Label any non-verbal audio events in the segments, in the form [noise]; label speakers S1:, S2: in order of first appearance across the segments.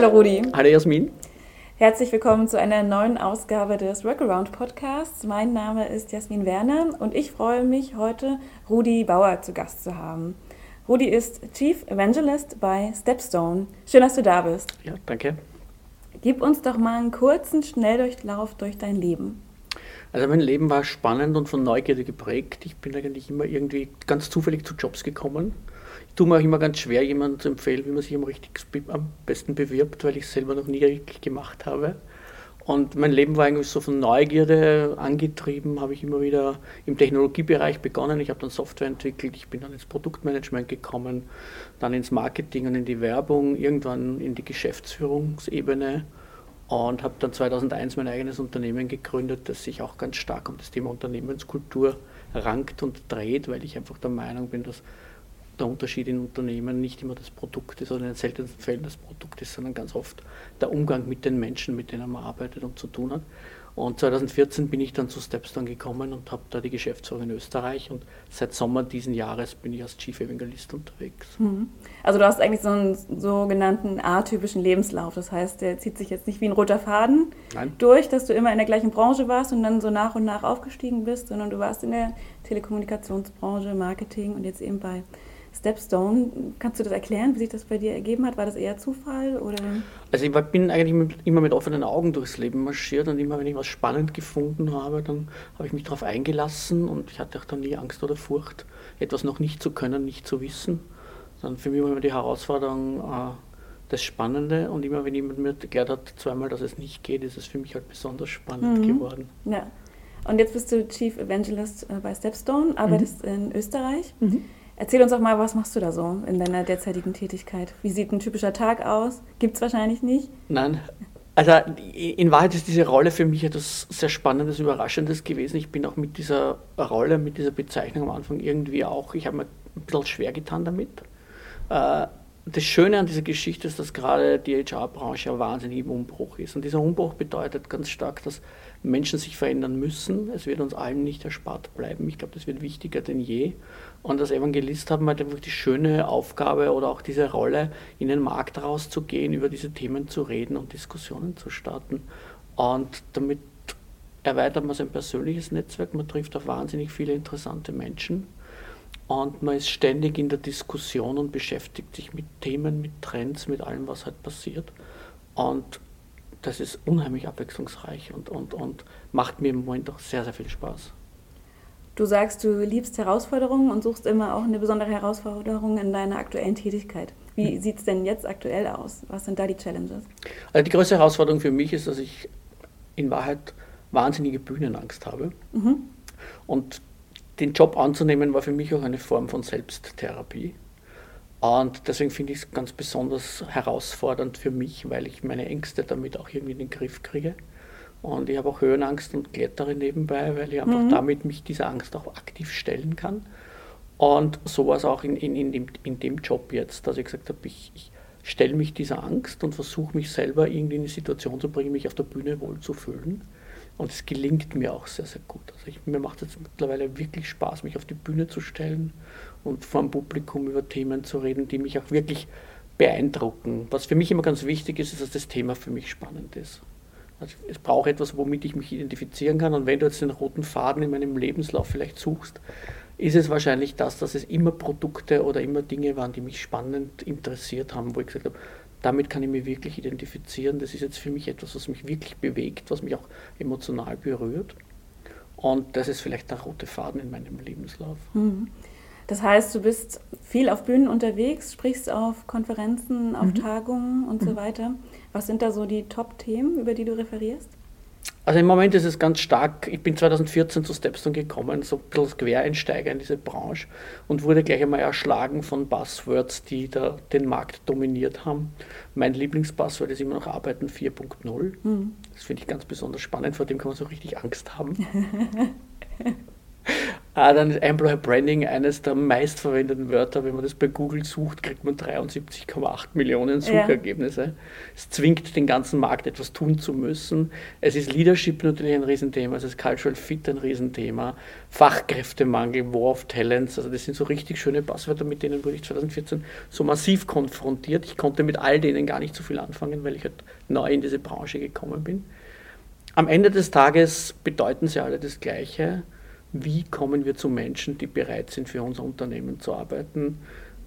S1: Hallo Rudi.
S2: Hallo Jasmin.
S1: Herzlich willkommen zu einer neuen Ausgabe des Workaround Podcasts. Mein Name ist Jasmin Werner und ich freue mich, heute Rudi Bauer zu Gast zu haben. Rudi ist Chief Evangelist bei Stepstone. Schön, dass du da bist.
S2: Ja, danke.
S1: Gib uns doch mal einen kurzen Schnelldurchlauf durch dein Leben.
S2: Also mein Leben war spannend und von Neugierde geprägt. Ich bin eigentlich immer irgendwie ganz zufällig zu Jobs gekommen. Tue mir auch immer ganz schwer, jemandem zu empfehlen, wie man sich am, richtig, am besten bewirbt, weil ich es selber noch nie gemacht habe. Und mein Leben war eigentlich so von Neugierde angetrieben, habe ich immer wieder im Technologiebereich begonnen. Ich habe dann Software entwickelt, ich bin dann ins Produktmanagement gekommen, dann ins Marketing und in die Werbung, irgendwann in die Geschäftsführungsebene und habe dann 2001 mein eigenes Unternehmen gegründet, das sich auch ganz stark um das Thema Unternehmenskultur rankt und dreht, weil ich einfach der Meinung bin, dass der Unterschied in Unternehmen nicht immer das Produkt ist oder in den seltensten Fällen das Produkt ist, sondern ganz oft der Umgang mit den Menschen, mit denen man arbeitet und zu tun hat. Und 2014 bin ich dann zu Stepstone gekommen und habe da die Geschäftsführung in Österreich und seit Sommer diesen Jahres bin ich als Chief Evangelist unterwegs.
S1: Mhm. Also du hast eigentlich so einen sogenannten atypischen Lebenslauf. Das heißt, der zieht sich jetzt nicht wie ein roter Faden Nein. durch, dass du immer in der gleichen Branche warst und dann so nach und nach aufgestiegen bist, sondern du warst in der Telekommunikationsbranche, Marketing und jetzt eben bei Stepstone. Kannst du das erklären, wie sich das bei dir ergeben hat? War das eher Zufall? Oder?
S2: Also ich bin eigentlich immer mit offenen Augen durchs Leben marschiert und immer wenn ich was spannend gefunden habe, dann habe ich mich darauf eingelassen und ich hatte auch dann nie Angst oder Furcht, etwas noch nicht zu können, nicht zu wissen. Dann für mich war immer die Herausforderung äh, das Spannende und immer wenn jemand mir erklärt hat, zweimal, dass es nicht geht, ist es für mich halt besonders spannend mhm. geworden.
S1: Ja. Und jetzt bist du Chief Evangelist äh, bei Stepstone, arbeitest mhm. in Österreich. Mhm. Erzähl uns doch mal, was machst du da so in deiner derzeitigen Tätigkeit? Wie sieht ein typischer Tag aus? Gibt es wahrscheinlich nicht?
S2: Nein. Also in Wahrheit ist diese Rolle für mich etwas sehr Spannendes, Überraschendes gewesen. Ich bin auch mit dieser Rolle, mit dieser Bezeichnung am Anfang irgendwie auch, ich habe mir ein bisschen schwer getan damit. Äh, das Schöne an dieser Geschichte ist, dass gerade die HR-Branche wahnsinnig im Umbruch ist. Und dieser Umbruch bedeutet ganz stark, dass Menschen sich verändern müssen. Es wird uns allen nicht erspart bleiben. Ich glaube, das wird wichtiger denn je. Und als Evangelist haben wir halt einfach die schöne Aufgabe oder auch diese Rolle, in den Markt rauszugehen, über diese Themen zu reden und Diskussionen zu starten. Und damit erweitert man sein persönliches Netzwerk, man trifft auf wahnsinnig viele interessante Menschen und man ist ständig in der Diskussion und beschäftigt sich mit Themen, mit Trends, mit allem, was halt passiert. Und das ist unheimlich abwechslungsreich und, und, und macht mir im Moment auch sehr, sehr viel Spaß.
S1: Du sagst, du liebst Herausforderungen und suchst immer auch eine besondere Herausforderung in deiner aktuellen Tätigkeit. Wie hm. sieht es denn jetzt aktuell aus? Was sind da die Challenges?
S2: Also die größte Herausforderung für mich ist, dass ich in Wahrheit wahnsinnige Bühnenangst habe. Mhm. Und den Job anzunehmen war für mich auch eine Form von Selbsttherapie. Und deswegen finde ich es ganz besonders herausfordernd für mich, weil ich meine Ängste damit auch irgendwie in den Griff kriege. Und ich habe auch Höhenangst und klettere nebenbei, weil ich einfach mhm. damit mich dieser Angst auch aktiv stellen kann. Und so war es auch in, in, in, dem, in dem Job jetzt, dass ich gesagt habe, ich, ich stelle mich dieser Angst und versuche mich selber irgendwie in eine Situation zu bringen, mich auf der Bühne wohl zu fühlen. Und es gelingt mir auch sehr, sehr gut. Also ich, mir macht es mittlerweile wirklich Spaß, mich auf die Bühne zu stellen und vor dem Publikum über Themen zu reden, die mich auch wirklich beeindrucken. Was für mich immer ganz wichtig ist, ist, dass das Thema für mich spannend ist. Also es braucht etwas, womit ich mich identifizieren kann. Und wenn du jetzt den roten Faden in meinem Lebenslauf vielleicht suchst, ist es wahrscheinlich das, dass es immer Produkte oder immer Dinge waren, die mich spannend interessiert haben, wo ich gesagt habe, damit kann ich mich wirklich identifizieren. Das ist jetzt für mich etwas, was mich wirklich bewegt, was mich auch emotional berührt. Und das ist vielleicht der rote Faden in meinem Lebenslauf.
S1: Mhm. Das heißt, du bist viel auf Bühnen unterwegs, sprichst auf Konferenzen, auf mhm. Tagungen und mhm. so weiter. Was sind da so die Top-Themen, über die du referierst?
S2: Also im Moment ist es ganz stark, ich bin 2014 zu Stepstone gekommen, so ein bisschen Quereinsteiger in diese Branche und wurde gleich einmal erschlagen von Buzzwords, die da den Markt dominiert haben. Mein Lieblingsbuzzword ist immer noch Arbeiten 4.0. Mhm. Das finde ich ganz besonders spannend, vor dem kann man so richtig Angst haben. [laughs] Ah, dann ist Employer Branding eines der meistverwendeten Wörter. Wenn man das bei Google sucht, kriegt man 73,8 Millionen Suchergebnisse. Ja. Es zwingt den ganzen Markt etwas tun zu müssen. Es ist Leadership natürlich ein Riesenthema, es ist Cultural Fit ein Riesenthema, Fachkräftemangel, War of Talents, also das sind so richtig schöne Passwörter, mit denen wurde ich 2014 so massiv konfrontiert. Ich konnte mit all denen gar nicht so viel anfangen, weil ich halt neu in diese Branche gekommen bin. Am Ende des Tages bedeuten sie alle das Gleiche wie kommen wir zu Menschen, die bereit sind, für unser Unternehmen zu arbeiten,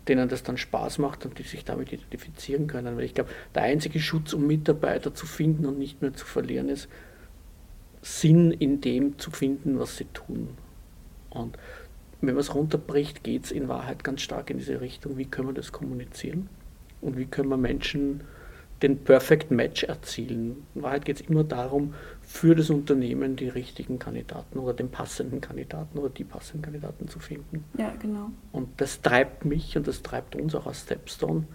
S2: denen das dann Spaß macht und die sich damit identifizieren können. Weil ich glaube, der einzige Schutz, um Mitarbeiter zu finden und nicht mehr zu verlieren, ist Sinn in dem zu finden, was sie tun. Und wenn man es runterbricht, geht es in Wahrheit ganz stark in diese Richtung, wie können wir das kommunizieren und wie können wir Menschen den Perfect Match erzielen. In Wahrheit geht es immer darum, für das Unternehmen die richtigen Kandidaten oder den passenden Kandidaten oder die passenden Kandidaten zu finden.
S1: Ja, genau.
S2: Und das treibt mich und das treibt uns auch als Stepstone,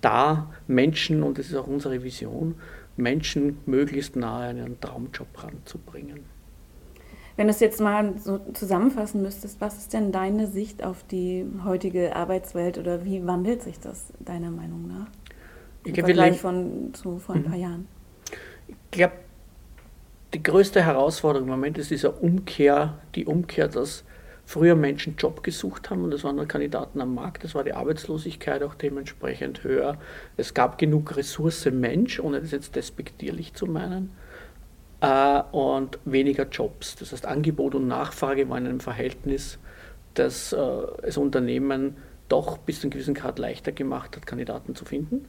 S2: da Menschen, und das ist auch unsere Vision, Menschen möglichst nahe an ihren Traumjob ranzubringen.
S1: Wenn du es jetzt mal so zusammenfassen müsstest, was ist denn deine Sicht auf die heutige Arbeitswelt oder wie wandelt sich das deiner Meinung nach? Im ich Vergleich von zu vor ein mhm. paar Jahren.
S2: Ich glaube, die größte Herausforderung im Moment ist diese Umkehr, die Umkehr, dass früher Menschen Job gesucht haben und es waren Kandidaten am Markt, es war die Arbeitslosigkeit auch dementsprechend höher. Es gab genug Ressource Mensch, ohne das jetzt despektierlich zu meinen, äh, und weniger Jobs. Das heißt, Angebot und Nachfrage waren in einem Verhältnis, das äh, das Unternehmen doch bis zu einem gewissen Grad leichter gemacht hat, Kandidaten zu finden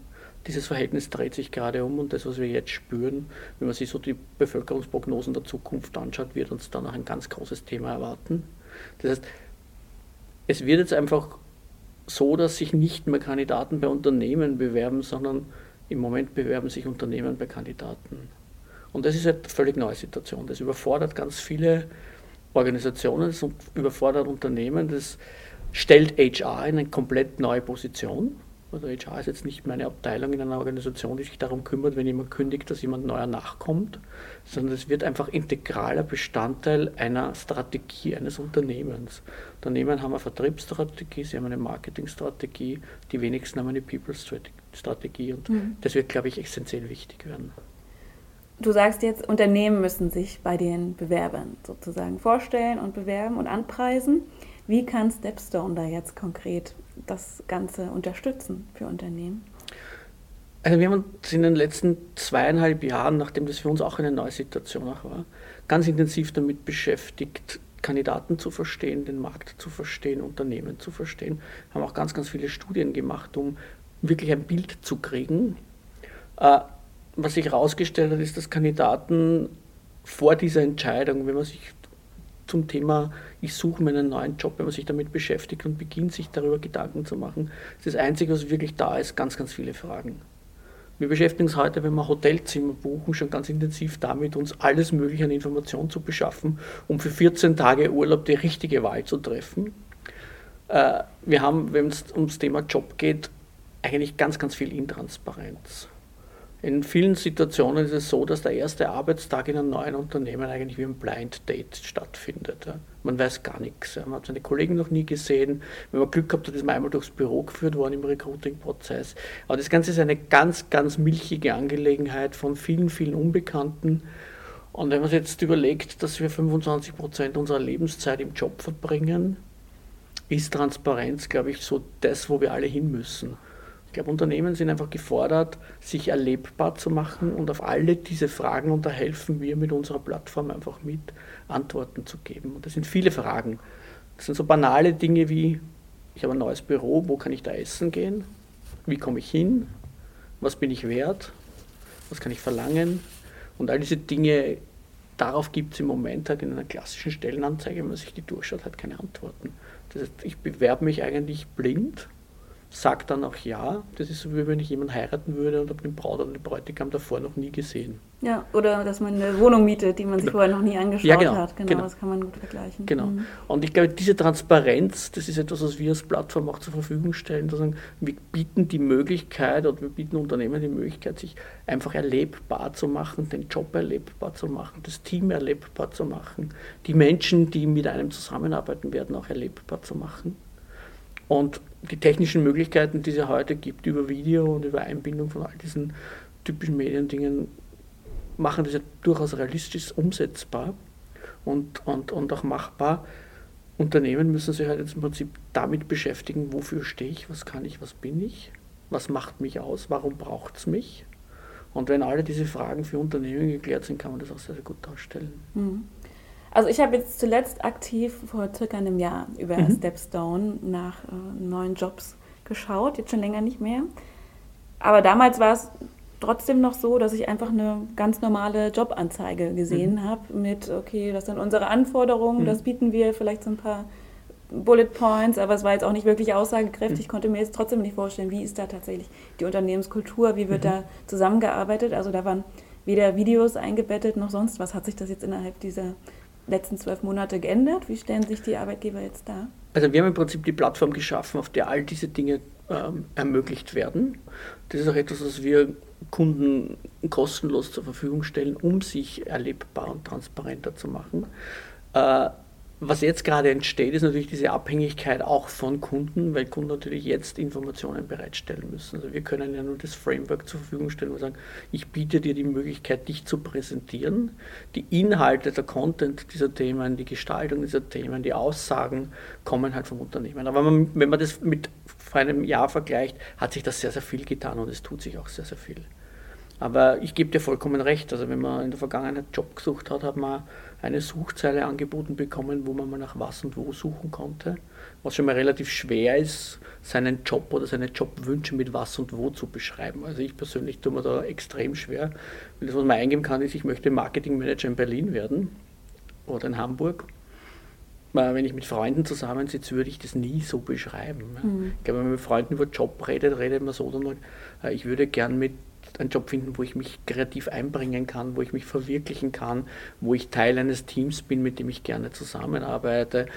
S2: dieses Verhältnis dreht sich gerade um und das, was wir jetzt spüren, wenn man sich so die Bevölkerungsprognosen der Zukunft anschaut, wird uns dann auch ein ganz großes Thema erwarten. Das heißt, es wird jetzt einfach so, dass sich nicht mehr Kandidaten bei Unternehmen bewerben, sondern im Moment bewerben sich Unternehmen bei Kandidaten. Und das ist eine völlig neue Situation. Das überfordert ganz viele Organisationen, das überfordert Unternehmen, das stellt HR in eine komplett neue Position. Also HR ist jetzt nicht meine Abteilung in einer Organisation, die sich darum kümmert, wenn jemand kündigt, dass jemand neuer nachkommt, sondern es wird einfach integraler Bestandteil einer Strategie eines Unternehmens. Unternehmen haben eine Vertriebsstrategie, sie haben eine Marketingstrategie, die wenigsten haben eine People-Strategie und mhm. das wird, glaube ich, essentiell wichtig werden.
S1: Du sagst jetzt, Unternehmen müssen sich bei den Bewerbern sozusagen vorstellen und bewerben und anpreisen. Wie kann Stepstone da jetzt konkret das Ganze unterstützen für Unternehmen?
S2: Also wir haben uns in den letzten zweieinhalb Jahren, nachdem das für uns auch eine neue Situation auch war, ganz intensiv damit beschäftigt, Kandidaten zu verstehen, den Markt zu verstehen, Unternehmen zu verstehen. Haben auch ganz, ganz viele Studien gemacht, um wirklich ein Bild zu kriegen. Äh, was sich herausgestellt hat, ist, dass Kandidaten vor dieser Entscheidung, wenn man sich zum Thema, ich suche mir einen neuen Job, wenn man sich damit beschäftigt und beginnt, sich darüber Gedanken zu machen. Ist das Einzige, was wirklich da ist, ganz, ganz viele Fragen. Wir beschäftigen uns heute, wenn wir Hotelzimmer buchen, schon ganz intensiv damit, uns alles Mögliche an Informationen zu beschaffen, um für 14 Tage Urlaub die richtige Wahl zu treffen. Äh, wir haben, wenn es ums Thema Job geht, eigentlich ganz, ganz viel Intransparenz. In vielen Situationen ist es so, dass der erste Arbeitstag in einem neuen Unternehmen eigentlich wie ein Blind Date stattfindet. Man weiß gar nichts. Man hat seine Kollegen noch nie gesehen. Wenn man Glück gehabt hat, ist man einmal durchs Büro geführt worden im Recruiting-Prozess. Aber das Ganze ist eine ganz, ganz milchige Angelegenheit von vielen, vielen Unbekannten. Und wenn man sich jetzt überlegt, dass wir 25 Prozent unserer Lebenszeit im Job verbringen, ist Transparenz, glaube ich, so das, wo wir alle hin müssen glaube, Unternehmen sind einfach gefordert, sich erlebbar zu machen und auf alle diese Fragen, und da helfen wir mit unserer Plattform einfach mit, Antworten zu geben. Und das sind viele Fragen. Das sind so banale Dinge wie, ich habe ein neues Büro, wo kann ich da essen gehen? Wie komme ich hin? Was bin ich wert? Was kann ich verlangen? Und all diese Dinge, darauf gibt es im Moment halt in einer klassischen Stellenanzeige, wenn man sich die durchschaut, halt keine Antworten. Das heißt, ich bewerbe mich eigentlich blind sagt dann auch ja. Das ist so, wie wenn ich jemanden heiraten würde und habe den Braut oder den Bräutigam davor noch nie gesehen.
S1: Ja, oder dass man eine Wohnung mietet, die man sich genau. vorher noch nie angeschaut ja, genau, hat. Genau, genau, das kann man gut vergleichen.
S2: Genau. Mhm. Und ich glaube, diese Transparenz, das ist etwas, was wir als Plattform auch zur Verfügung stellen. Sagen, wir bieten die Möglichkeit oder wir bieten Unternehmen die Möglichkeit, sich einfach erlebbar zu machen, den Job erlebbar zu machen, das Team erlebbar zu machen, die Menschen, die mit einem zusammenarbeiten werden, auch erlebbar zu machen. Und die technischen Möglichkeiten, die es ja heute gibt, über Video und über Einbindung von all diesen typischen Mediendingen, machen das ja durchaus realistisch umsetzbar und, und, und auch machbar. Unternehmen müssen sich halt jetzt im Prinzip damit beschäftigen, wofür stehe ich, was kann ich, was bin ich, was macht mich aus, warum braucht es mich. Und wenn alle diese Fragen für Unternehmen geklärt sind, kann man das auch sehr, sehr gut darstellen.
S1: Mhm. Also ich habe jetzt zuletzt aktiv vor circa einem Jahr über mhm. Stepstone nach äh, neuen Jobs geschaut, jetzt schon länger nicht mehr. Aber damals war es trotzdem noch so, dass ich einfach eine ganz normale Jobanzeige gesehen mhm. habe mit, okay, das sind unsere Anforderungen, mhm. das bieten wir, vielleicht so ein paar Bullet Points, aber es war jetzt auch nicht wirklich aussagekräftig. Mhm. Ich konnte mir jetzt trotzdem nicht vorstellen, wie ist da tatsächlich die Unternehmenskultur, wie wird mhm. da zusammengearbeitet. Also da waren weder Videos eingebettet noch sonst was. Hat sich das jetzt innerhalb dieser letzten zwölf Monate geändert? Wie stellen sich die Arbeitgeber jetzt dar?
S2: Also wir haben im Prinzip die Plattform geschaffen, auf der all diese Dinge ähm, ermöglicht werden. Das ist auch etwas, was wir Kunden kostenlos zur Verfügung stellen, um sich erlebbar und transparenter zu machen. Äh, was jetzt gerade entsteht, ist natürlich diese Abhängigkeit auch von Kunden, weil Kunden natürlich jetzt Informationen bereitstellen müssen. Also wir können ja nur das Framework zur Verfügung stellen, wir sagen, ich biete dir die Möglichkeit, dich zu präsentieren. Die Inhalte, der Content dieser Themen, die Gestaltung dieser Themen, die Aussagen kommen halt vom Unternehmen. Aber wenn man das mit vor einem Jahr vergleicht, hat sich das sehr, sehr viel getan und es tut sich auch sehr, sehr viel. Aber ich gebe dir vollkommen recht. Also wenn man in der Vergangenheit Job gesucht hat, hat man eine Suchzeile angeboten bekommen, wo man mal nach was und wo suchen konnte. Was schon mal relativ schwer ist, seinen Job oder seine Jobwünsche mit was und wo zu beschreiben. Also ich persönlich tue mir da extrem schwer. Weil das, was man eingeben kann, ist, ich möchte Marketingmanager in Berlin werden oder in Hamburg. Wenn ich mit Freunden zusammensitze, würde ich das nie so beschreiben. Mhm. Ich glaube, wenn man mit Freunden über Job redet, redet man so, dann, äh, ich würde gern mit einen Job finden, wo ich mich kreativ einbringen kann, wo ich mich verwirklichen kann, wo ich Teil eines Teams bin, mit dem ich gerne zusammenarbeite.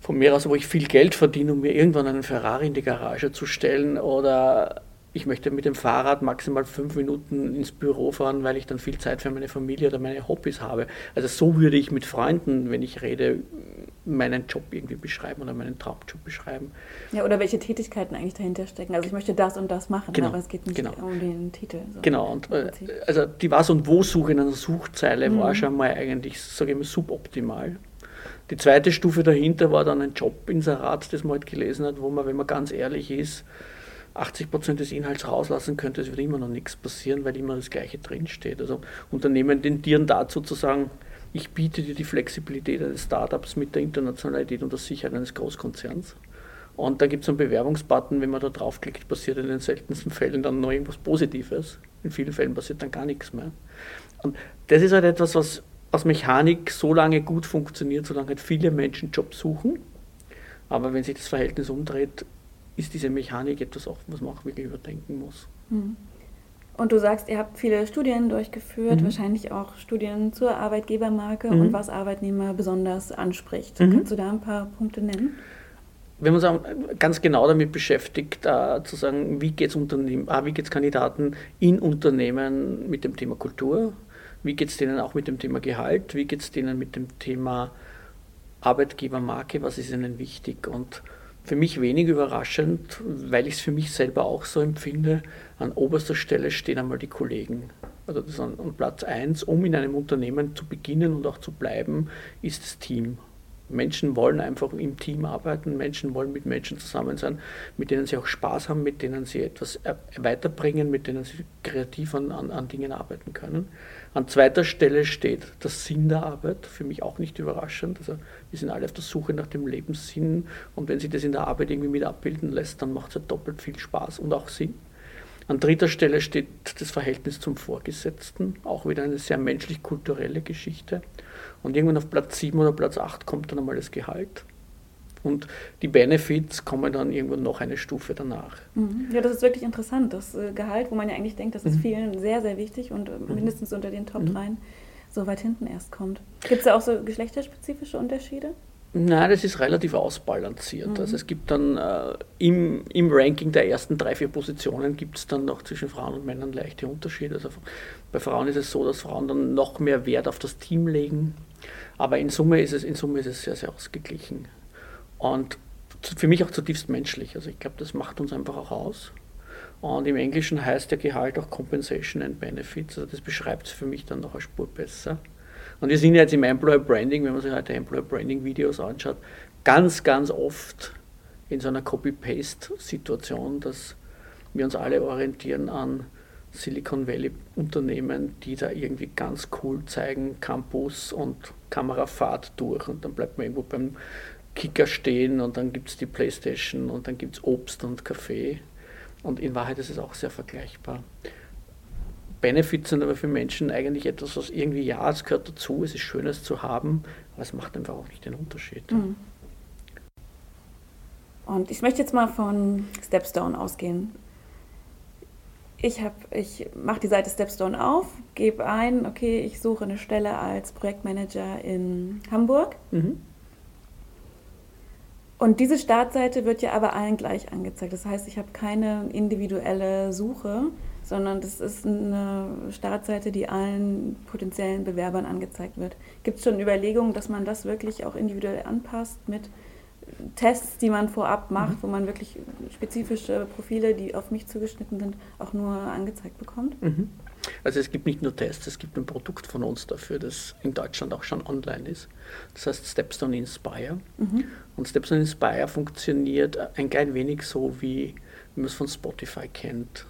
S2: Von mir aus, wo ich viel Geld verdiene, um mir irgendwann einen Ferrari in die Garage zu stellen oder ich möchte mit dem Fahrrad maximal fünf Minuten ins Büro fahren, weil ich dann viel Zeit für meine Familie oder meine Hobbys habe. Also so würde ich mit Freunden, wenn ich rede, meinen Job irgendwie beschreiben oder meinen Traumjob beschreiben.
S1: Ja, oder welche Tätigkeiten eigentlich dahinter stecken. Also ich möchte das und das machen, genau, aber es geht nicht genau. um den Titel.
S2: So genau, und äh, also die Was- und Wo-Suche in einer Suchzeile mhm. war schon mal eigentlich, sage ich mal, suboptimal. Die zweite Stufe dahinter war dann ein Jobinserat, das man halt gelesen hat, wo man, wenn man ganz ehrlich ist, 80 Prozent des Inhalts rauslassen könnte, es wird immer noch nichts passieren, weil immer das Gleiche drinsteht. Also Unternehmen tendieren dazu zu sagen, ich biete dir die Flexibilität eines Startups mit der Internationalität und der Sicherheit eines Großkonzerns. Und dann gibt es einen Bewerbungsbutton, wenn man da draufklickt, passiert in den seltensten Fällen dann noch irgendwas Positives. In vielen Fällen passiert dann gar nichts mehr. Und das ist halt etwas, was aus Mechanik so lange gut funktioniert, solange halt viele Menschen Jobs suchen. Aber wenn sich das Verhältnis umdreht, ist diese Mechanik etwas, auch, was man auch wirklich überdenken muss. Mhm.
S1: Und du sagst, ihr habt viele Studien durchgeführt, mhm. wahrscheinlich auch Studien zur Arbeitgebermarke mhm. und was Arbeitnehmer besonders anspricht. Mhm. Kannst du da ein paar Punkte nennen?
S2: Wenn man uns ganz genau damit beschäftigt, äh, zu sagen, wie geht es ah, Kandidaten in Unternehmen mit dem Thema Kultur, wie geht es denen auch mit dem Thema Gehalt, wie geht es denen mit dem Thema Arbeitgebermarke, was ist ihnen wichtig und für mich wenig überraschend, weil ich es für mich selber auch so empfinde. An oberster Stelle stehen einmal die Kollegen. Also das an, an Platz 1, um in einem Unternehmen zu beginnen und auch zu bleiben, ist das Team. Menschen wollen einfach im Team arbeiten, Menschen wollen mit Menschen zusammen sein, mit denen sie auch Spaß haben, mit denen sie etwas weiterbringen, mit denen sie kreativ an, an, an Dingen arbeiten können. An zweiter Stelle steht der Sinn der Arbeit, für mich auch nicht überraschend. Also wir sind alle auf der Suche nach dem Lebenssinn und wenn sich das in der Arbeit irgendwie mit abbilden lässt, dann macht es ja doppelt viel Spaß und auch Sinn. An dritter Stelle steht das Verhältnis zum Vorgesetzten, auch wieder eine sehr menschlich-kulturelle Geschichte. Und irgendwann auf Platz 7 oder Platz 8 kommt dann einmal das Gehalt. und die Benefits kommen dann irgendwann noch eine Stufe danach.
S1: Mhm. Ja, das ist wirklich interessant. Das äh, Gehalt, wo man ja eigentlich denkt, das ist mhm. vielen sehr, sehr wichtig und äh, mhm. mindestens unter den Top 3 mhm. so weit hinten erst kommt. Gibt es da auch so geschlechterspezifische Unterschiede?
S2: Nein, das ist relativ ausbalanciert. Mhm. Also es gibt dann äh, im, im Ranking der ersten drei, vier Positionen gibt es dann noch zwischen Frauen und Männern leichte Unterschiede. Also bei Frauen ist es so, dass Frauen dann noch mehr Wert auf das Team legen. Aber in Summe ist es, in Summe ist es sehr, sehr ausgeglichen. Und für mich auch zutiefst menschlich. Also ich glaube, das macht uns einfach auch aus. Und im Englischen heißt der Gehalt auch Compensation and Benefits. Also das beschreibt es für mich dann noch eine Spur besser. Und wir sind jetzt im Employer Branding, wenn man sich heute Employer Branding Videos anschaut, ganz, ganz oft in so einer Copy-Paste-Situation, dass wir uns alle orientieren an Silicon Valley Unternehmen, die da irgendwie ganz cool zeigen, Campus und Kamerafahrt durch und dann bleibt man irgendwo beim Kicker stehen und dann gibt es die Playstation und dann gibt es Obst und Kaffee und in Wahrheit ist es auch sehr vergleichbar. Benefits sind aber für Menschen eigentlich etwas, was irgendwie, ja, es gehört dazu, es ist schön, es zu haben, aber es macht einfach auch nicht den Unterschied. Mhm.
S1: Und ich möchte jetzt mal von Stepstone ausgehen. Ich, ich mache die Seite Stepstone auf, gebe ein, okay, ich suche eine Stelle als Projektmanager in Hamburg. Mhm. Und diese Startseite wird ja aber allen gleich angezeigt. Das heißt, ich habe keine individuelle Suche, sondern das ist eine Startseite, die allen potenziellen Bewerbern angezeigt wird. Gibt es schon Überlegungen, dass man das wirklich auch individuell anpasst mit Tests, die man vorab macht, mhm. wo man wirklich spezifische Profile, die auf mich zugeschnitten sind, auch nur angezeigt bekommt?
S2: Mhm. Also es gibt nicht nur Tests, es gibt ein Produkt von uns dafür, das in Deutschland auch schon online ist. Das heißt Stepstone Inspire. Mhm. Und Stepstone Inspire funktioniert ein klein wenig so, wie man es von Spotify kennt.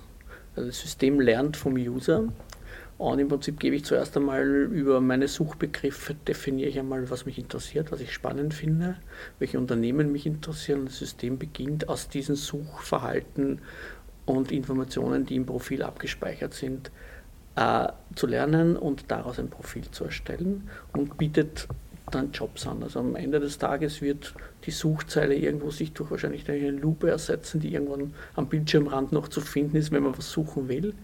S2: Also das System lernt vom User und im Prinzip gebe ich zuerst einmal über meine Suchbegriffe, definiere ich einmal, was mich interessiert, was ich spannend finde, welche Unternehmen mich interessieren. Das System beginnt aus diesen Suchverhalten und Informationen, die im Profil abgespeichert sind, äh, zu lernen und daraus ein Profil zu erstellen und bietet dann Jobs an. Also am Ende des Tages wird die Suchzeile irgendwo sich durch wahrscheinlich eine Lupe ersetzen, die irgendwann am Bildschirmrand noch zu finden ist, wenn man was suchen will.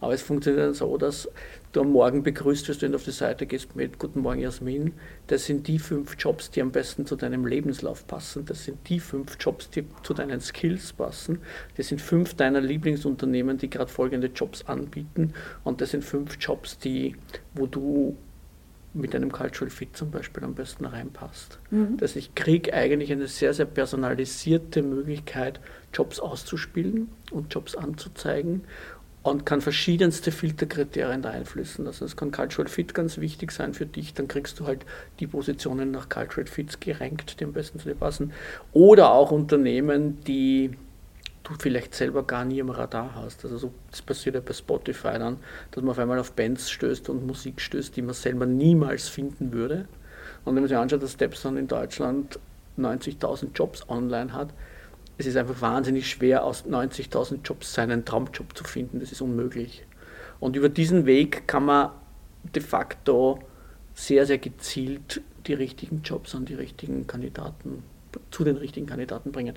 S2: Aber es funktioniert dann so, dass du am Morgen begrüßt wirst, wenn du auf die Seite gehst mit Guten Morgen Jasmin. Das sind die fünf Jobs, die am besten zu deinem Lebenslauf passen. Das sind die fünf Jobs, die zu deinen Skills passen. Das sind fünf deiner Lieblingsunternehmen, die gerade folgende Jobs anbieten. Und das sind fünf Jobs, die, wo du mit einem Cultural Fit zum Beispiel am besten reinpasst. Mhm. Dass ich kriege eigentlich eine sehr, sehr personalisierte Möglichkeit, Jobs auszuspielen und Jobs anzuzeigen und kann verschiedenste Filterkriterien da einflüssen. Also es kann Cultural Fit ganz wichtig sein für dich, dann kriegst du halt die Positionen nach Cultural Fits gerankt, die am besten zu dir passen. Oder auch Unternehmen, die du vielleicht selber gar nie im Radar hast. Also so, das passiert ja bei Spotify dann, dass man auf einmal auf Bands stößt und Musik stößt, die man selber niemals finden würde. Und wenn man sich anschaut, dass Stepson in Deutschland 90.000 Jobs online hat, es ist einfach wahnsinnig schwer, aus 90.000 Jobs seinen Traumjob zu finden. Das ist unmöglich. Und über diesen Weg kann man de facto sehr, sehr gezielt die richtigen Jobs an die richtigen Kandidaten, zu den richtigen Kandidaten bringen.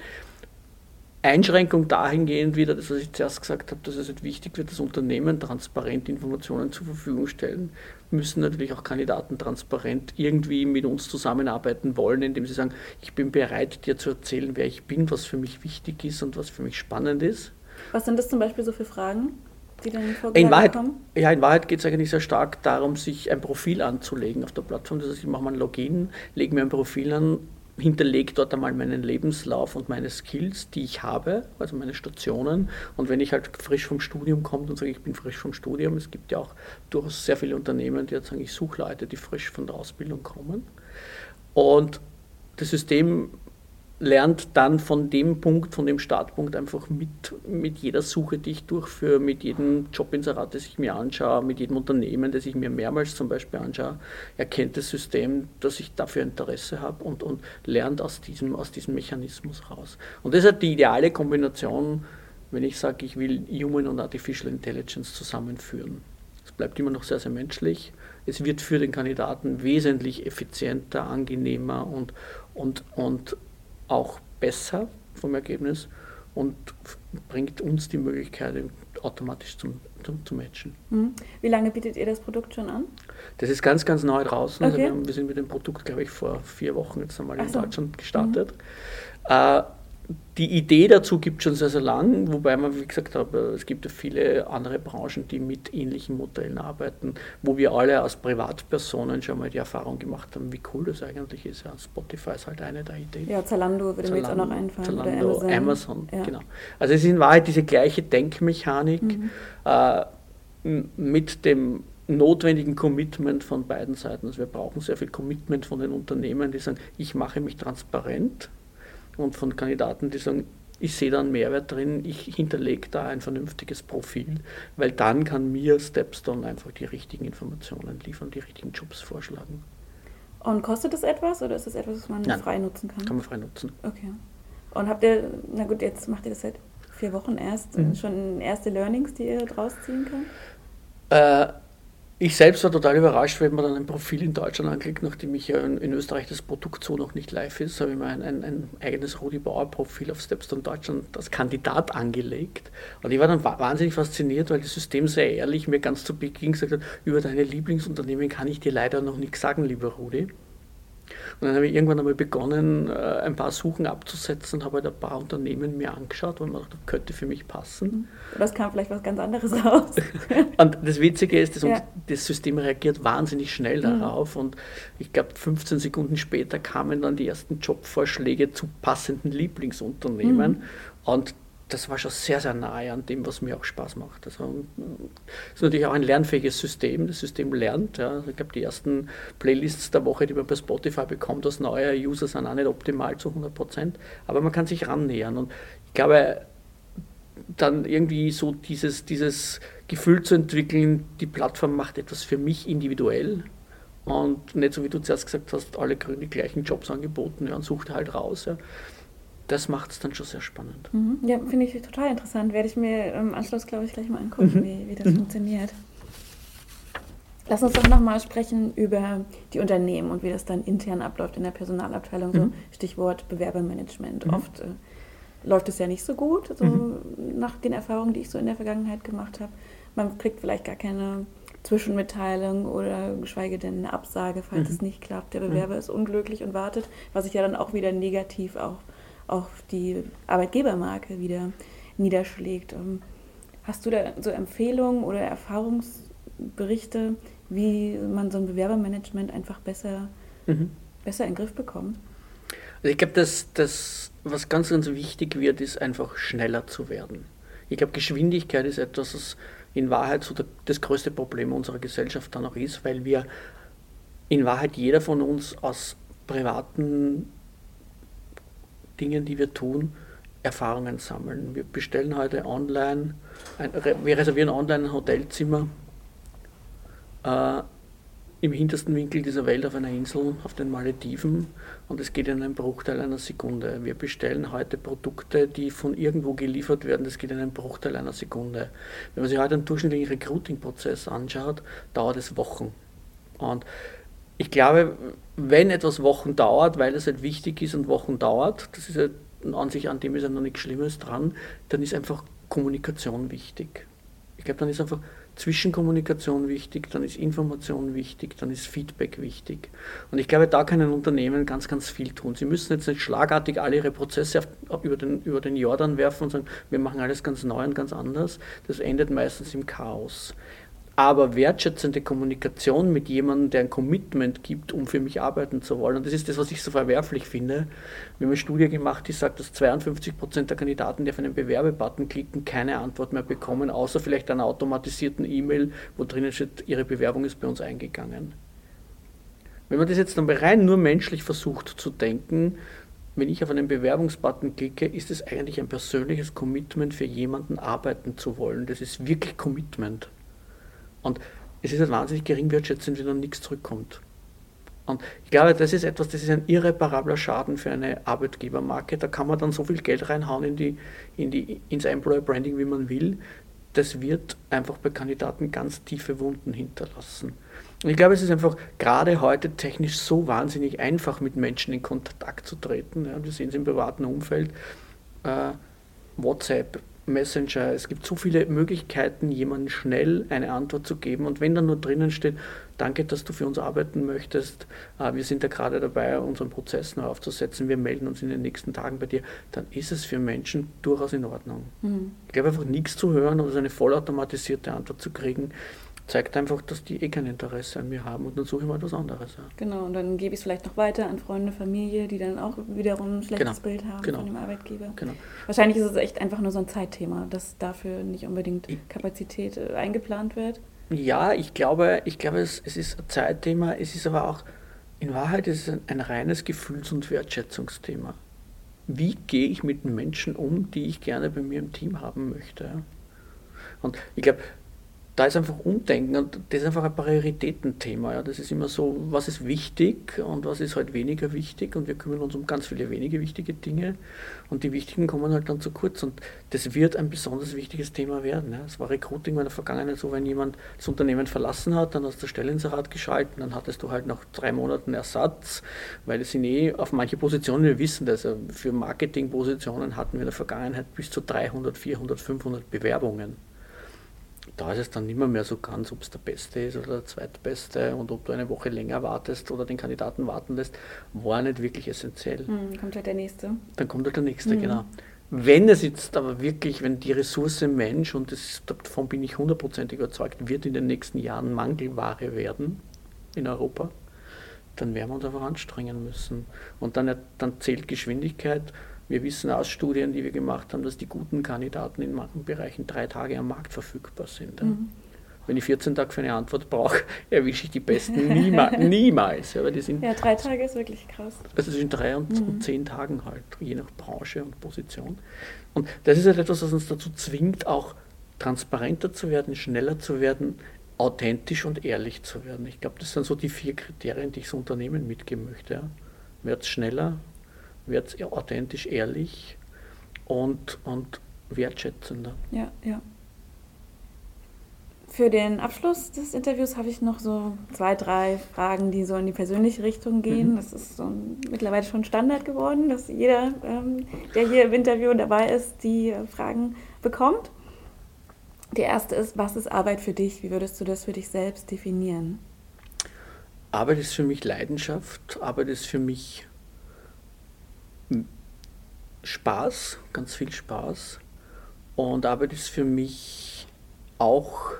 S2: Einschränkung dahingehend wieder, das was ich zuerst gesagt habe, dass es halt wichtig wird, dass Unternehmen transparent Informationen zur Verfügung stellen, müssen natürlich auch Kandidaten transparent irgendwie mit uns zusammenarbeiten wollen, indem sie sagen, ich bin bereit, dir zu erzählen, wer ich bin, was für mich wichtig ist und was für mich spannend ist.
S1: Was sind das zum Beispiel so für Fragen?
S2: Die dann in Wahrheit, kommen? Ja, in Wahrheit geht es eigentlich sehr stark darum, sich ein Profil anzulegen auf der Plattform. Das heißt, ich mache mal ein Login, lege mir ein Profil an, hinterlege dort einmal meinen Lebenslauf und meine Skills, die ich habe, also meine Stationen. Und wenn ich halt frisch vom Studium komme und sage, ich bin frisch vom Studium, es gibt ja auch durchaus sehr viele Unternehmen, die jetzt sagen, ich suche Leute, die frisch von der Ausbildung kommen. Und das System lernt dann von dem Punkt, von dem Startpunkt einfach mit, mit jeder Suche, die ich durchführe, mit jedem Jobinserat, das ich mir anschaue, mit jedem Unternehmen, das ich mir mehrmals zum Beispiel anschaue, erkennt das System, dass ich dafür Interesse habe und, und lernt aus diesem, aus diesem Mechanismus raus. Und das ist die ideale Kombination, wenn ich sage, ich will Human und Artificial Intelligence zusammenführen. Es bleibt immer noch sehr, sehr menschlich. Es wird für den Kandidaten wesentlich effizienter, angenehmer und, und, und auch besser vom Ergebnis und bringt uns die Möglichkeit, automatisch zum, zum, zu matchen.
S1: Mhm. Wie lange bietet ihr das Produkt schon an?
S2: Das ist ganz, ganz neu draußen. Okay. Also wir, haben, wir, sind mit dem Produkt, glaube ich, vor vier Wochen jetzt einmal in so. Deutschland gestartet. Mhm. Äh, die Idee dazu gibt es schon sehr, sehr lang, wobei man, wie gesagt habe, es gibt ja viele andere Branchen, die mit ähnlichen Modellen arbeiten, wo wir alle als Privatpersonen schon mal die Erfahrung gemacht haben, wie cool das eigentlich ist. Ja, Spotify ist halt eine der Ideen.
S1: Ja, Zalando würde Zalando, mir jetzt auch noch einfallen.
S2: Zalando, Amazon. Amazon ja. genau. Also es ist in Wahrheit diese gleiche Denkmechanik mhm. äh, mit dem notwendigen Commitment von beiden Seiten. Also wir brauchen sehr viel Commitment von den Unternehmen, die sagen, ich mache mich transparent und von Kandidaten, die sagen, ich sehe da einen Mehrwert drin, ich hinterlege da ein vernünftiges Profil, weil dann kann mir Stepstone einfach die richtigen Informationen liefern, die richtigen Jobs vorschlagen.
S1: Und kostet das etwas oder ist das etwas, was man Nein, frei nutzen kann?
S2: Kann man frei nutzen.
S1: Okay. Und habt ihr, na gut, jetzt macht ihr das seit vier Wochen erst, mhm. schon erste Learnings, die ihr draus ziehen könnt?
S2: Äh, ich selbst war total überrascht, wenn man dann ein Profil in Deutschland anklickt, nachdem ich ja in, Österreich das Produkt so noch nicht live ist, habe ich mir ein, ein, ein eigenes Rudi Bauer Profil auf Stepstone Deutschland als Kandidat angelegt. Und ich war dann wahnsinnig fasziniert, weil das System sehr ehrlich mir ganz zu Beginn gesagt hat, über deine Lieblingsunternehmen kann ich dir leider noch nichts sagen, lieber Rudi. Und dann habe ich irgendwann einmal begonnen, äh, ein paar Suchen abzusetzen, habe halt ein paar Unternehmen mir angeschaut, weil man dachte, das könnte für mich passen.
S1: Das kam vielleicht was ganz anderes raus. [laughs]
S2: und das Witzige ist, das, ja. das System reagiert wahnsinnig schnell mhm. darauf und ich glaube, 15 Sekunden später kamen dann die ersten Jobvorschläge zu passenden Lieblingsunternehmen mhm. und das war schon sehr, sehr nahe an dem, was mir auch Spaß macht. Also, es ist natürlich auch ein lernfähiges System. Das System lernt. Ja. Ich glaube, die ersten Playlists der Woche, die man bei Spotify bekommt, als neuer User sind auch nicht optimal zu 100 Prozent. Aber man kann sich rannähern. Und ich glaube, dann irgendwie so dieses, dieses Gefühl zu entwickeln, die Plattform macht etwas für mich individuell. Und nicht so wie du zuerst gesagt hast, alle Grüne gleichen Jobs angeboten ja, und sucht halt raus. Ja das macht es dann schon sehr spannend.
S1: Mhm. Ja, finde ich total interessant. Werde ich mir im Anschluss, glaube ich, gleich mal angucken, mhm. wie, wie das mhm. funktioniert. Lass uns doch nochmal sprechen über die Unternehmen und wie das dann intern abläuft in der Personalabteilung. So mhm. Stichwort Bewerbermanagement. Mhm. Oft äh, läuft es ja nicht so gut, so mhm. nach den Erfahrungen, die ich so in der Vergangenheit gemacht habe. Man kriegt vielleicht gar keine Zwischenmitteilung oder geschweige denn eine Absage, falls es nicht klappt. Der Bewerber ist unglücklich und wartet, was sich ja dann auch wieder negativ auch auf die Arbeitgebermarke wieder niederschlägt. Ähm, hast du da so Empfehlungen oder Erfahrungsberichte, wie man so ein Bewerbermanagement einfach besser, mhm. besser in den Griff bekommt?
S2: Also ich glaube, dass das, was ganz, ganz wichtig wird, ist einfach schneller zu werden. Ich glaube, Geschwindigkeit ist etwas, was in Wahrheit so das größte Problem unserer Gesellschaft dann auch ist, weil wir in Wahrheit jeder von uns aus privaten Dingen, die wir tun, Erfahrungen sammeln. Wir bestellen heute online, ein, wir reservieren online ein Hotelzimmer äh, im hintersten Winkel dieser Welt auf einer Insel auf den Malediven und es geht in einen Bruchteil einer Sekunde. Wir bestellen heute Produkte, die von irgendwo geliefert werden, das geht in einen Bruchteil einer Sekunde. Wenn man sich heute einen durchschnittlichen Recruiting-Prozess anschaut, dauert es Wochen. Und ich glaube, wenn etwas Wochen dauert, weil es halt wichtig ist und Wochen dauert, das ist ja an sich, an dem ist ja noch nichts Schlimmes dran, dann ist einfach Kommunikation wichtig. Ich glaube, dann ist einfach Zwischenkommunikation wichtig, dann ist Information wichtig, dann ist Feedback wichtig. Und ich glaube, da können Unternehmen ganz, ganz viel tun. Sie müssen jetzt nicht schlagartig alle ihre Prozesse auf, über, den, über den Jordan werfen und sagen, wir machen alles ganz neu und ganz anders. Das endet meistens im Chaos aber wertschätzende Kommunikation mit jemandem, der ein Commitment gibt, um für mich arbeiten zu wollen. Und das ist das, was ich so verwerflich finde. Wir haben eine Studie gemacht, die sagt, dass 52 Prozent der Kandidaten, die auf einen Bewerbebutton klicken, keine Antwort mehr bekommen, außer vielleicht einer automatisierten E-Mail, wo drinnen steht, ihre Bewerbung ist bei uns eingegangen. Wenn man das jetzt dann rein nur menschlich versucht zu denken, wenn ich auf einen Bewerbungsbutton klicke, ist es eigentlich ein persönliches Commitment für jemanden arbeiten zu wollen. Das ist wirklich Commitment. Und es ist halt wahnsinnig gering wertschätzend, wenn dann nichts zurückkommt. Und ich glaube, das ist etwas, das ist ein irreparabler Schaden für eine Arbeitgebermarke. Da kann man dann so viel Geld reinhauen in die, in die, ins Employer Branding, wie man will. Das wird einfach bei Kandidaten ganz tiefe Wunden hinterlassen. Und ich glaube, es ist einfach gerade heute technisch so wahnsinnig einfach, mit Menschen in Kontakt zu treten. Ja, wir sehen es im privaten Umfeld. Äh, WhatsApp, Messenger, es gibt so viele Möglichkeiten, jemandem schnell eine Antwort zu geben. Und wenn dann nur drinnen steht, danke, dass du für uns arbeiten möchtest, äh, wir sind da gerade dabei, unseren Prozess neu aufzusetzen, wir melden uns in den nächsten Tagen bei dir, dann ist es für Menschen durchaus in Ordnung. Mhm. Ich glaube, einfach nichts zu hören oder so eine vollautomatisierte Antwort zu kriegen, zeigt einfach, dass die eh kein Interesse an mir haben und dann suche ich mal was anderes. Ja.
S1: Genau, und dann gebe ich es vielleicht noch weiter an Freunde, Familie, die dann auch wiederum ein schlechtes genau. Bild haben genau. von dem Arbeitgeber. Genau. Wahrscheinlich ist es echt einfach nur so ein Zeitthema, dass dafür nicht unbedingt Kapazität äh, eingeplant wird.
S2: Ja, ich glaube, ich glaube es, es ist ein Zeitthema, es ist aber auch, in Wahrheit ist es ein, ein reines Gefühls- und Wertschätzungsthema. Wie gehe ich mit Menschen um, die ich gerne bei mir im Team haben möchte? Und ich glaube, da ist einfach Umdenken und das ist einfach ein Prioritätenthema. Ja. Das ist immer so, was ist wichtig und was ist halt weniger wichtig und wir kümmern uns um ganz viele wenige wichtige Dinge und die wichtigen kommen halt dann zu kurz und das wird ein besonders wichtiges Thema werden. Ja. Es war Recruiting in der Vergangenheit so, wenn jemand das Unternehmen verlassen hat, dann hast du Stellinserat geschalten, dann hattest du halt nach drei Monaten Ersatz, weil es sind eh auf manche Positionen, wir wissen das, also für Marketingpositionen hatten wir in der Vergangenheit bis zu 300, 400, 500 Bewerbungen da ist es dann nicht mehr, mehr so ganz, ob es der Beste ist oder der Zweitbeste und ob du eine Woche länger wartest oder den Kandidaten warten lässt, war nicht wirklich essentiell.
S1: Mhm, kommt halt der Nächste.
S2: Dann kommt halt der Nächste, mhm. genau. Wenn es jetzt aber wirklich, wenn die Ressource Mensch, und das, davon bin ich hundertprozentig überzeugt, wird in den nächsten Jahren Mangelware werden in Europa, dann werden wir uns einfach anstrengen müssen. Und dann, dann zählt Geschwindigkeit wir wissen aus Studien, die wir gemacht haben, dass die guten Kandidaten in manchen Bereichen drei Tage am Markt verfügbar sind. Mhm. Wenn ich 14 Tage für eine Antwort brauche, [laughs] erwische ich die Besten [laughs] niemals. niemals
S1: ja, die sind, ja, drei Tage ist wirklich krass.
S2: Also zwischen drei und, mhm. und zehn Tagen halt, je nach Branche und Position. Und das ist halt etwas, was uns dazu zwingt, auch transparenter zu werden, schneller zu werden, authentisch und ehrlich zu werden. Ich glaube, das sind so die vier Kriterien, die ich so Unternehmen mitgeben möchte. Ja. Wird schneller, wird authentisch ehrlich und, und wertschätzender.
S1: Ja, ja. Für den Abschluss des Interviews habe ich noch so zwei, drei Fragen, die so in die persönliche Richtung gehen. Mhm. Das ist so mittlerweile schon Standard geworden, dass jeder, ähm, der hier im Interview dabei ist, die Fragen bekommt. Die erste ist, was ist Arbeit für dich? Wie würdest du das für dich selbst definieren?
S2: Arbeit ist für mich Leidenschaft, Arbeit ist für mich Spaß, ganz viel Spaß. Und Arbeit ist für mich auch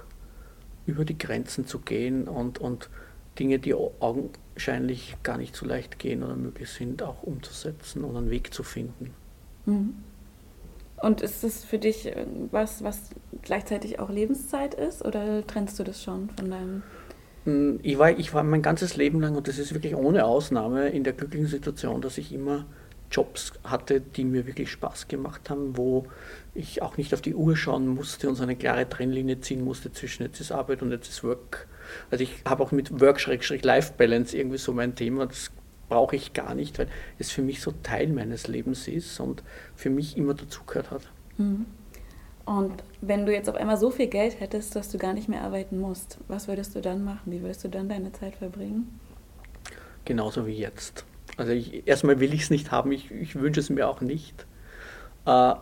S2: über die Grenzen zu gehen und, und Dinge, die augenscheinlich gar nicht so leicht gehen oder möglich sind, auch umzusetzen und einen Weg zu finden. Mhm.
S1: Und ist das für dich was, was gleichzeitig auch Lebenszeit ist oder trennst du das schon von deinem?
S2: Hm, ich war, ich war mein ganzes Leben lang, und das ist wirklich ohne Ausnahme, in der glücklichen Situation, dass ich immer Jobs hatte, die mir wirklich Spaß gemacht haben, wo ich auch nicht auf die Uhr schauen musste und so eine klare Trennlinie ziehen musste zwischen jetzt ist Arbeit und jetzt ist Work. Also ich habe auch mit Work-Life-Balance irgendwie so mein Thema, das brauche ich gar nicht, weil es für mich so Teil meines Lebens ist und für mich immer dazugehört hat. Mhm.
S1: Und wenn du jetzt auf einmal so viel Geld hättest, dass du gar nicht mehr arbeiten musst, was würdest du dann machen? Wie würdest du dann deine Zeit verbringen?
S2: Genauso wie jetzt. Also ich, erstmal will ich es nicht haben, ich, ich wünsche es mir auch nicht. Äh,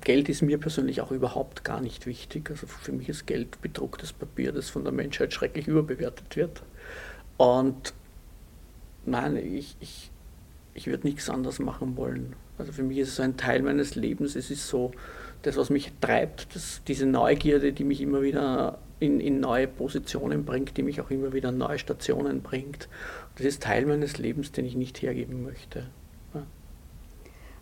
S2: Geld ist mir persönlich auch überhaupt gar nicht wichtig. Also für mich ist Geld bedrucktes Papier, das von der Menschheit schrecklich überbewertet wird. Und nein, ich, ich, ich würde nichts anderes machen wollen. Also für mich ist es so ein Teil meines Lebens. Es ist so das, was mich treibt, das, diese Neugierde, die mich immer wieder in, in neue Positionen bringt, die mich auch immer wieder an neue Stationen bringt. Das ist Teil meines Lebens, den ich nicht hergeben möchte. Ja.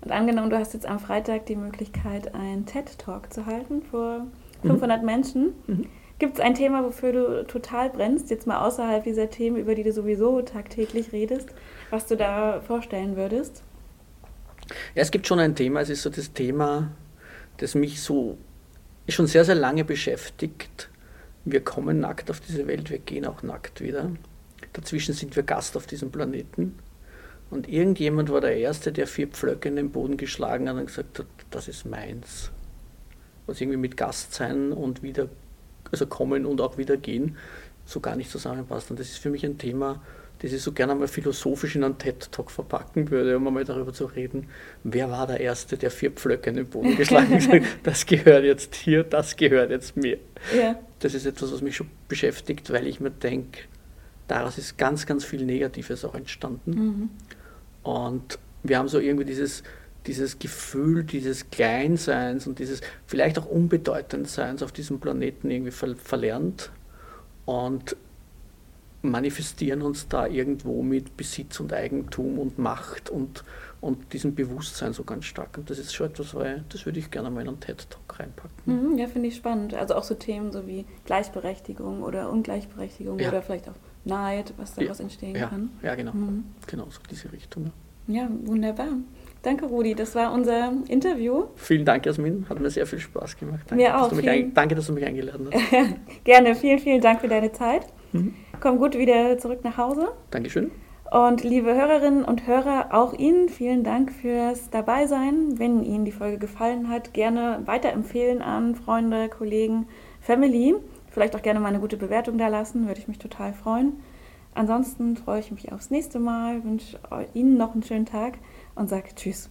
S1: Und angenommen, du hast jetzt am Freitag die Möglichkeit, einen TED-Talk zu halten vor 500 mhm. Menschen. Mhm. Gibt es ein Thema, wofür du total brennst, jetzt mal außerhalb dieser Themen, über die du sowieso tagtäglich redest, was du da vorstellen würdest?
S2: Ja, es gibt schon ein Thema, es ist so das Thema, das mich so schon sehr, sehr lange beschäftigt. Wir kommen nackt auf diese Welt, wir gehen auch nackt wieder. Dazwischen sind wir Gast auf diesem Planeten. Und irgendjemand war der Erste, der vier Pflöcke in den Boden geschlagen hat und gesagt hat, das ist meins. Was irgendwie mit Gast sein und wieder, also kommen und auch wieder gehen, so gar nicht zusammenpasst. Und das ist für mich ein Thema, das ich so gerne mal philosophisch in einen TED-Talk verpacken würde, um mal darüber zu reden, wer war der Erste, der vier Pflöcke in den Boden [laughs] geschlagen hat, das gehört jetzt hier, das gehört jetzt mir. Ja. Das ist etwas, was mich schon beschäftigt, weil ich mir denke, daraus ist ganz, ganz viel Negatives auch entstanden. Mhm. Und wir haben so irgendwie dieses, dieses Gefühl dieses Kleinseins und dieses vielleicht auch Unbedeutendseins auf diesem Planeten irgendwie ver verlernt. Und manifestieren uns da irgendwo mit Besitz und Eigentum und Macht und, und diesem Bewusstsein so ganz stark. Und das ist schon etwas, weil das würde ich gerne mal in einen TED-Talk reinpacken.
S1: Mhm, ja, finde ich spannend. Also auch so Themen so wie Gleichberechtigung oder Ungleichberechtigung ja. oder vielleicht auch Neid, was daraus ja, entstehen
S2: ja,
S1: kann.
S2: Ja, genau. Mhm. Genau, so diese Richtung.
S1: Ja, wunderbar. Danke, Rudi. Das war unser Interview.
S2: Vielen Dank, Jasmin. Hat mir sehr viel Spaß gemacht.
S1: Danke, mir auch.
S2: Dass ein, danke, dass du mich eingeladen hast. [laughs]
S1: Gerne. Vielen, vielen Dank für deine Zeit. Mhm. Komm gut wieder zurück nach Hause.
S2: Dankeschön.
S1: Und liebe Hörerinnen und Hörer, auch Ihnen vielen Dank fürs Dabeisein. Wenn Ihnen die Folge gefallen hat, gerne weiterempfehlen an Freunde, Kollegen, Family. Vielleicht auch gerne mal eine gute Bewertung da lassen, würde ich mich total freuen. Ansonsten freue ich mich aufs nächste Mal, wünsche Ihnen noch einen schönen Tag und sage Tschüss.